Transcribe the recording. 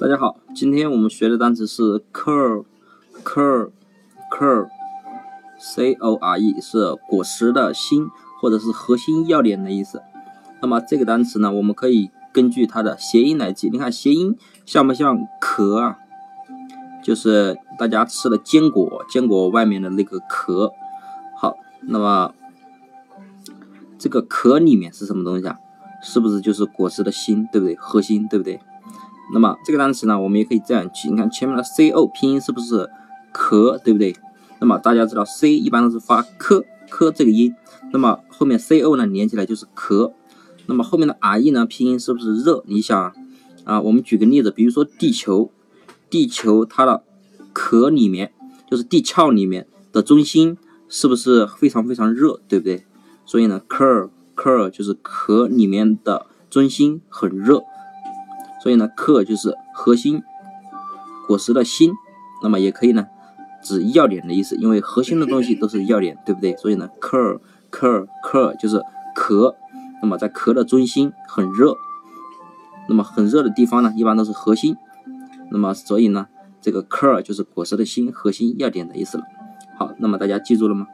大家好，今天我们学的单词是 core，core，core，c o r e 是果实的心或者是核心要点的意思。那么这个单词呢，我们可以根据它的谐音来记。你看谐音像不像壳啊？就是大家吃的坚果，坚果外面的那个壳。好，那么这个壳里面是什么东西啊？是不是就是果实的心，对不对？核心，对不对？那么这个单词呢，我们也可以这样记。你看前面的 c o 拼音是不是壳，对不对？那么大家知道 c 一般都是发科科这个音，那么后面 c o 呢连起来就是壳。那么后面的 r e 呢拼音是不是热？你想啊，我们举个例子，比如说地球，地球它的壳里面就是地壳里面的中心是不是非常非常热，对不对？所以呢，core core 就是壳里面的中心很热。所以呢，core 就是核心果实的心，那么也可以呢指要点的意思，因为核心的东西都是要点，对不对？所以呢，core core core 就是壳，那么在壳的中心很热，那么很热的地方呢，一般都是核心，那么所以呢，这个克就是果实的心、核心要点的意思了。好，那么大家记住了吗？